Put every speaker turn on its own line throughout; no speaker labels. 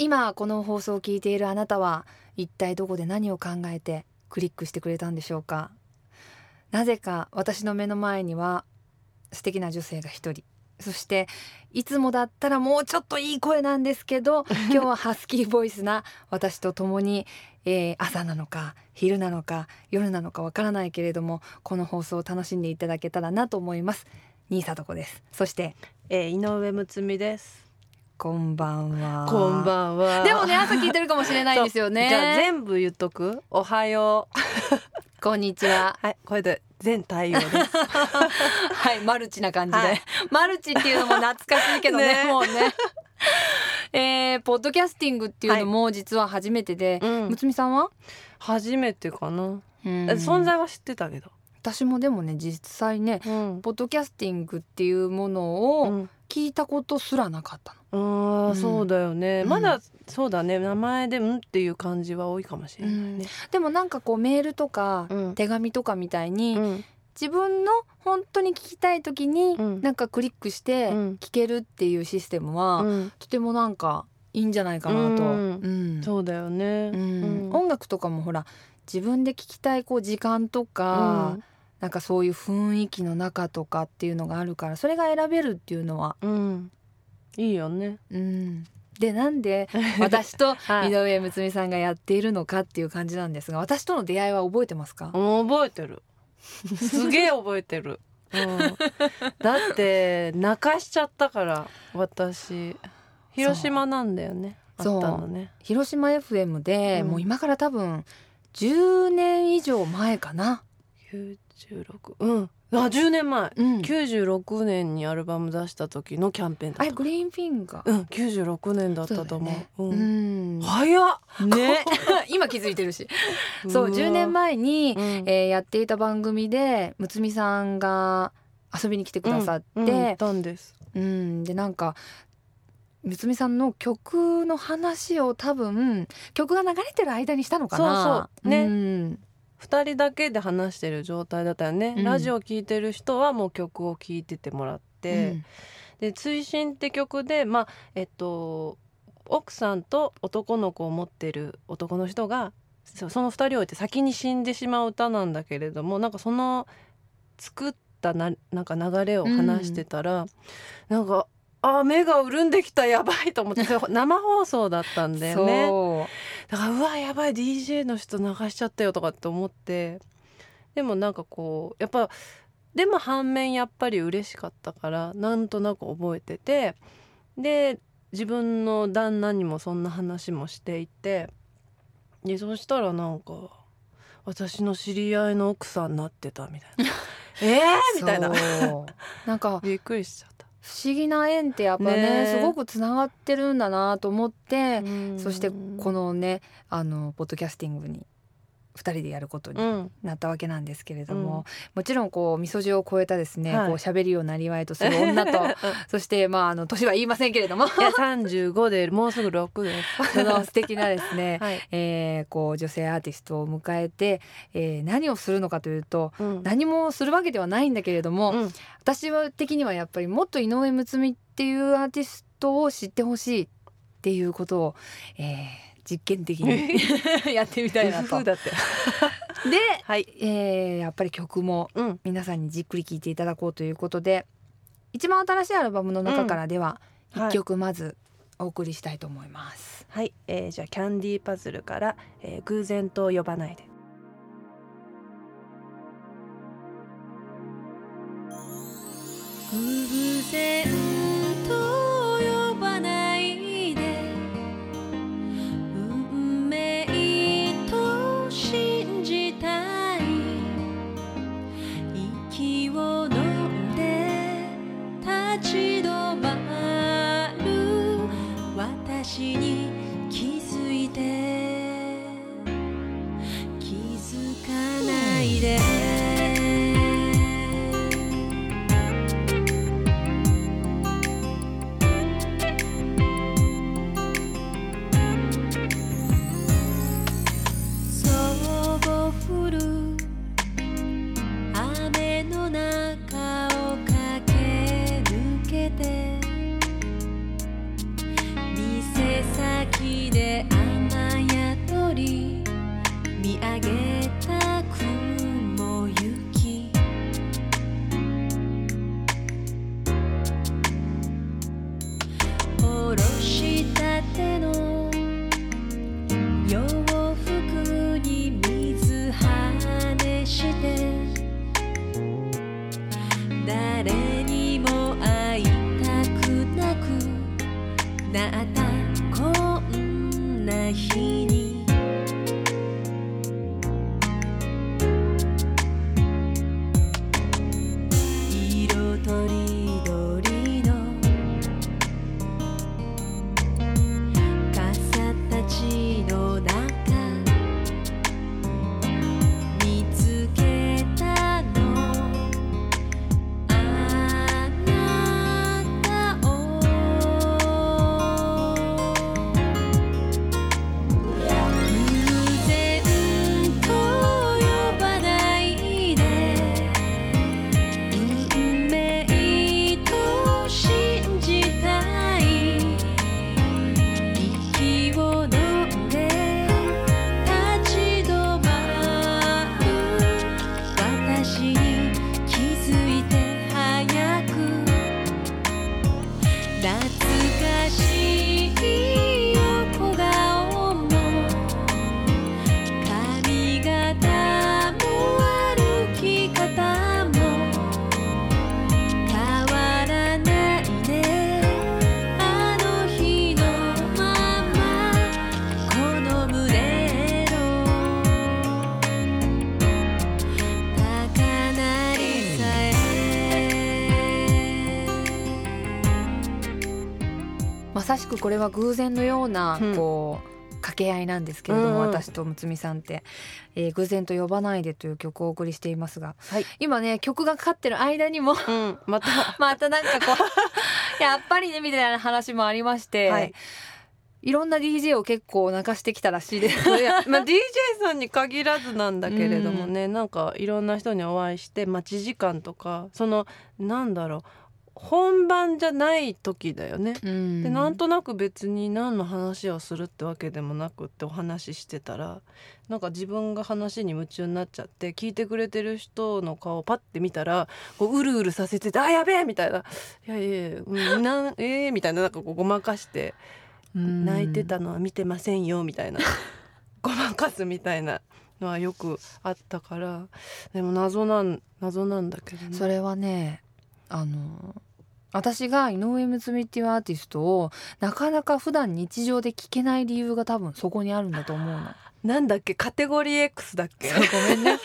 今この放送を聞いているあなたは一体どこで何を考えてクリックしてくれたんでしょうか？なぜか私の目の前には素敵な女性が一人。そしていつもだったらもうちょっといい声なんですけど 今日はハスキーボイスな私と共に、えー、朝なのか昼なのか夜なのかわからないけれどもこの放送を楽しんでいただけたらなと思います。新里子です。そして、
えー、井上睦美です
こんばんは。
こんばんは。
でもね朝聞いてるかもしれないんですよね。
じゃあ全部言っとく？おはよ
う。こんにちは。
はいこれで全対応です。
はいマルチな感じで、
はい。
マルチっていうのも懐かしいけどね
ね。
もうね。えー、ポッドキャスティングっていうのも実は初めてで、
うん。
むつみさんは、
初めてかな、
うん。
存在は知ってたけど
私もでもね実際ね
うん。
ポッドキャスティングっていうもの
う
を
ん。
聞いたことすらなかったの、
あー
うん。
そうだよね、
うん。
まだそうだね。名前で「うん」っていう感じは多いかもしれないね、
でもなんかこうメールとか
うん。
手紙とかみたいに、
うん。
自分の本当に聞きたい時に
うん。
なんかクリックして
うん。
聞けるっていうシステムは、
うん。
とてもなんかいいんじゃないかなと、
うん。
うん。
そうだよね、
うん。音楽とかもほら自分で聴きたいこう時間とか、なんかそういう雰囲気の中とかっていうのがあるからそれが選べるっていうのは、
うん、うん、いいよね。
うん、でなんで 私と
はい。
井上睦美さんがやっているのかっていう感じなんですが私との出会いは覚えてますか？
覚えてる。すげえ覚えてる、うん、だって泣かしちゃったから私。広島なんだよね。あった
そう
のね。
広島 FM で、
うん。
もう今から多分10年以上前かな、
96うん。あ10年前
うん、
96年にアルバム出した時のキャンペーンだった
グリーンフィンガー。
うん。96年だったと思う。
そうね。
うん。
うん。
早っ。
ね。今気づいてるし。そう10年前に、
うん。
えーやっていた番組でむみさんが遊びに来てくださって、
うん。うん。たんです。
うん。でなんかむみさんの曲の話を多分曲が流れてる間にしたのかな？
そうそう。ね。
ん。
二人だけで話してる状態だったよね、
うん。
ラジオ聴いてる人はもう曲を聴いててもらって、で「追伸って曲でまあえっと奥さんと男の子を持ってる男の人がそその二人を置いて先に死んでしまう歌なんだけれどもなんかその作ったななんか流れを話してたら、なんかあ目が潤んできたやばいと思って 生放送だったんだよね。
そ
だからうわやばい DJ の人流しちゃったよとかって思って。でもなんかこうやっぱでも反面やっぱり嬉しかったからなんとなく覚えててで自分の旦那にもそんな話もしていてでそしたらなんか私の知り合いの奥さんになってたみたいな。えー
う
みたいな。
なんか
びっくりしちゃった。
不思議な縁ってやっぱね
ね
すごくつながってるんだなと思って、
うん。
そしてこのねあのポッドキャスティングに2人でやることに
うん。
なったわけなんですけれども、もちろんこうみそじを超えたですね、
はい。
こう喋りをなりわいとする女と そしてまああの年は言いませんけれども。
いや35でもうすぐ6です。
その素敵なですね、
はい。
えーこう女性アーティストを迎えて、えー何をするのかというと
うん。
何もするわけではないんだけれども、
うん。
私は的にはやっぱりもっと井上睦美っていうアーティストを知ってほしいっていうことを、えー実験的に やってみたいなと。で、
だって。はい。
えーやっぱり曲も
うん。
皆さんにじっくり聴いていただこうということで一番新しいアルバムの中からでは
うんはい
一曲まずお送りしたいと思います。
はい、えー、じゃあキャンディーパズルから、えー、偶然と呼ばないで。
偶然に気づいて
くこれは偶然のような
うん。
こう、掛け合いなんですけれども、
うんうん。
私とむつみさんって、えー偶然と呼ばないでという曲をお送りしていますが、
はい。
今ね曲がかかってる間にも
うんまた。
またなんかこう やっぱりねみたいな話もありまして、
はい。
い、ろんな DJ を結構泣かしてきたらしいです。
まあ、DJ さんに限らずなんだけれどもね、なんかいろんな人にお会いして待ち時間とかそのなんだろう本番じゃない時だよね。
うん。
でなんとなく別に何の話をするってわけでもなくってお話ししてたらなんか自分が話に夢中になっちゃって聞いてくれてる人の顔をパッて見たらこううるうるさせてて「あやべえ!」みたいな「いやいやなん えー」みたいななんかこうごまかして
うん。
泣いてたのは見てませんよみたいな。ごまかすみたいな。のはよくあったから。でも謎なん謎なんだけどね。
それはねあの私が井上睦美っていうアーティストをなかなか普段日常で聴けない理由が多分そこにあるんだと思うの。
なんだっけ？カテゴリー X だっけ？
ごめんね。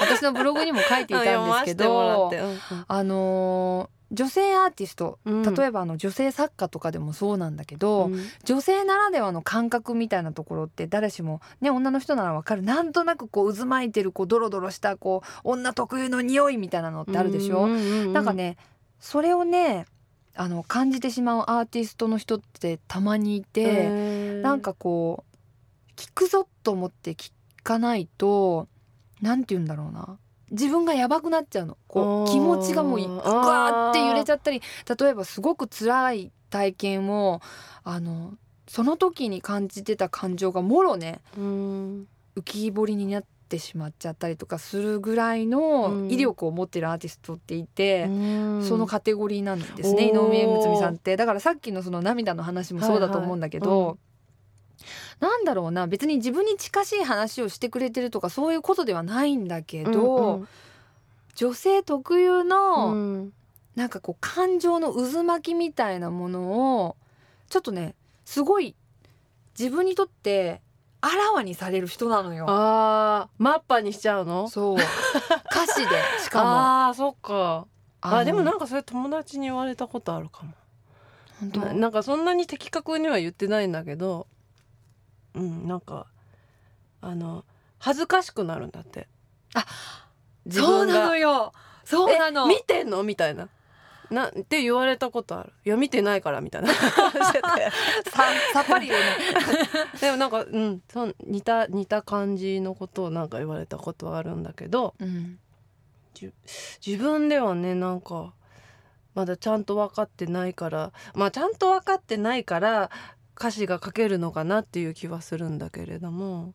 私のブログにも書いていたんですけど
うんうん。
あのー女性アーティスト
うん。
例えばあの女性作家とかでもそうなんだけど、
うん。
女性ならではの感覚みたいなところって誰しもね女の人ならわかる。なんとなくこう渦巻いてるこうドロドロしたこう女特有の匂いみたいなのってあるでしょ、
うんうんうん。
なんかねそれをねあの感じてしまうアーティストの人ってたまにいて、なんかこう聞くぞと思って聞かないとなんて言うんだろうな。自分がやばくなっちゃうの。こう気持ちがもうぐわーって揺れちゃったり例えばすごく辛い体験をあのその時に感じてた感情がもろね
うん。
浮き彫りになってしまっちゃったりとかするぐらいの
うん。
威力を持ってるアーティストっていて。
うん。
そのカテゴリーなんですね井上睦美さんって。だからさっきのその涙の話もそうだと思うんだけど、
はいはい
なんだろうな別に自分に近しい話をしてくれてるとかそういうことではないんだけど、
うん
女性特有
う
の、
ん。
なんかこう感情の渦巻きみたいなものをちょっとねすごい自分にとってあらわにされる人なのよ。
あーマッパにしちゃうの？
そう。歌詞で しかも。
ああーそっか。あ
の
でもなんかそれ友達に言われたことあるかも。
本当？
ななんかそんなに的確には言ってないんだけどうんなんかあの恥ずかしくなるんだって。
あ
自
そうなのよ。そうなの。
え見てんの？みたいななって言われたことある？いや見てないからみたいな。
ささっぱり言うね。
でもなんかうんそん似た似た感じのことをなんか言われたことはあるんだけど
うん。
自分ではねなんかまだちゃんと分かってないからまあちゃんと分かってないから歌詞が書けるのかなっていう気はするんだけれども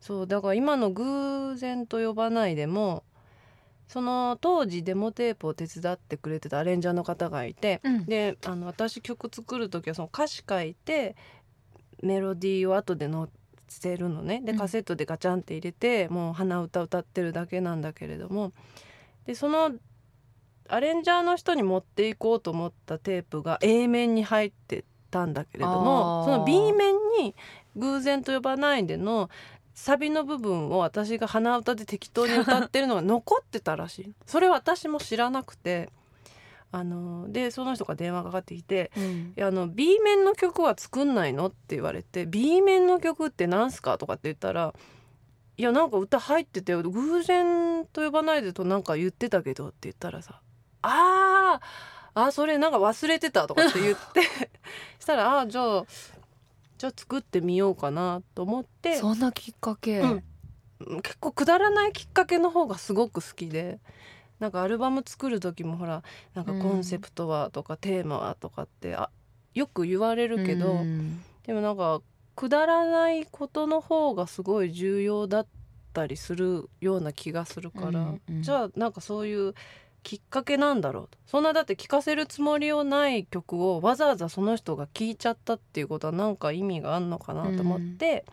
そうだから今の「偶然と呼ばない」でもその当時デモテープを手伝ってくれてたアレンジャーの方がいて
うん。
であの私曲作る時はその歌詞書いてメロディーを後で載せるのね。で
うん。
カセットでガチャンって入れて、もう鼻歌歌ってるだけなんだけれども。でそのアレンジャーの人に持っていこうと思ったテープが A 面に入ってたんだけれどもその B 面に「偶然と呼ばないで」のサビの部分を私が鼻歌で適当に歌ってるのが残ってたらしい それ私も知らなくてあのでその人が電話かかってきて
うん。
あの B 面の曲は作んないのって言われて B 面の曲って何すかとかって言ったらいやなんか歌入ってて偶然と呼ばないでとなんか言ってたけどって言ったらさあーあそれなんか忘れてたとかって言って したらあじゃあじゃあ作ってみようかなと思って。
そんなきっかけ、
うん。結構くだらないきっかけの方がすごく好きで。なんかアルバム作る時もほらなんかコンセプトはとかテーマはとかってあよく言われるけど、
うん。
でもなんかくだらないことの方がすごい重要だったりするような気がするから、
うんうん。
じゃあなんかそういうきっかけなんだろうと。そんなだって聴かせるつもりをない曲をわざわざその人が聴いちゃったっていうことはなんか意味があんのかなと思って、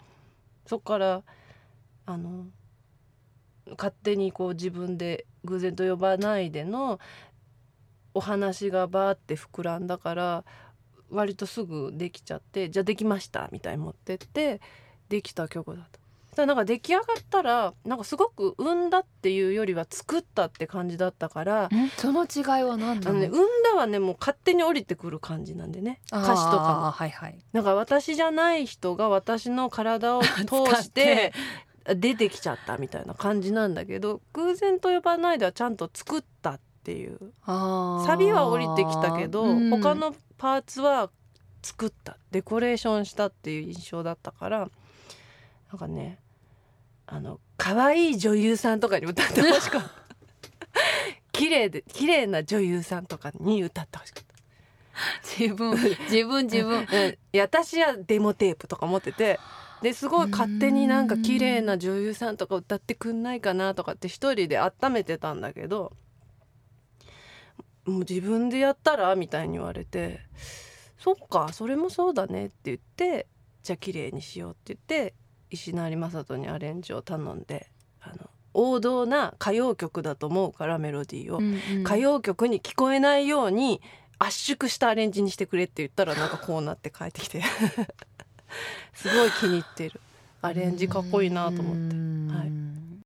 そこからあの勝手にこう自分で偶然と呼ばないでのお話がバーって膨らんだから割とすぐできちゃってじゃあできましたみたいに持ってってできた曲だとだなんか出来上がったらなんかすごく生んだっていうよりは作ったって感じだったから
その違いは何なの？
あの、ね、生んだはねもう勝手に降りてくる感じなんでね。歌詞とかも。
はいはい。
なんか私じゃない人が私の体を 通して出てきちゃったみたいな感じなんだけど偶然と呼ばないではちゃんと作ったっていう。サ
サ
ビは降りてきたけど、
うん。
他のパーツは作った。デコレーションしたっていう印象だったからなんかねあの可愛い女優さんとかに歌ってほしかった。綺麗で綺麗な女優さんとかに歌ってほしかった。
自分自分自分。
私はデモテープとか持っててですごい勝手になんか綺麗な女優さんとか歌ってくんないかなとかって一人で温めてたんだけどもう自分でやったらみたいに言われてそっかそれもそうだねって言ってじゃあ綺麗にしようって言って石成正人にアレンジを頼んであの王道な歌謡曲だと思うからメロディーを。歌謡曲に聞こえないように圧縮したアレンジにしてくれって言ったらなんかこうなって帰ってきて。すごい気に入ってる。アレンジかっこいいなと思って。
て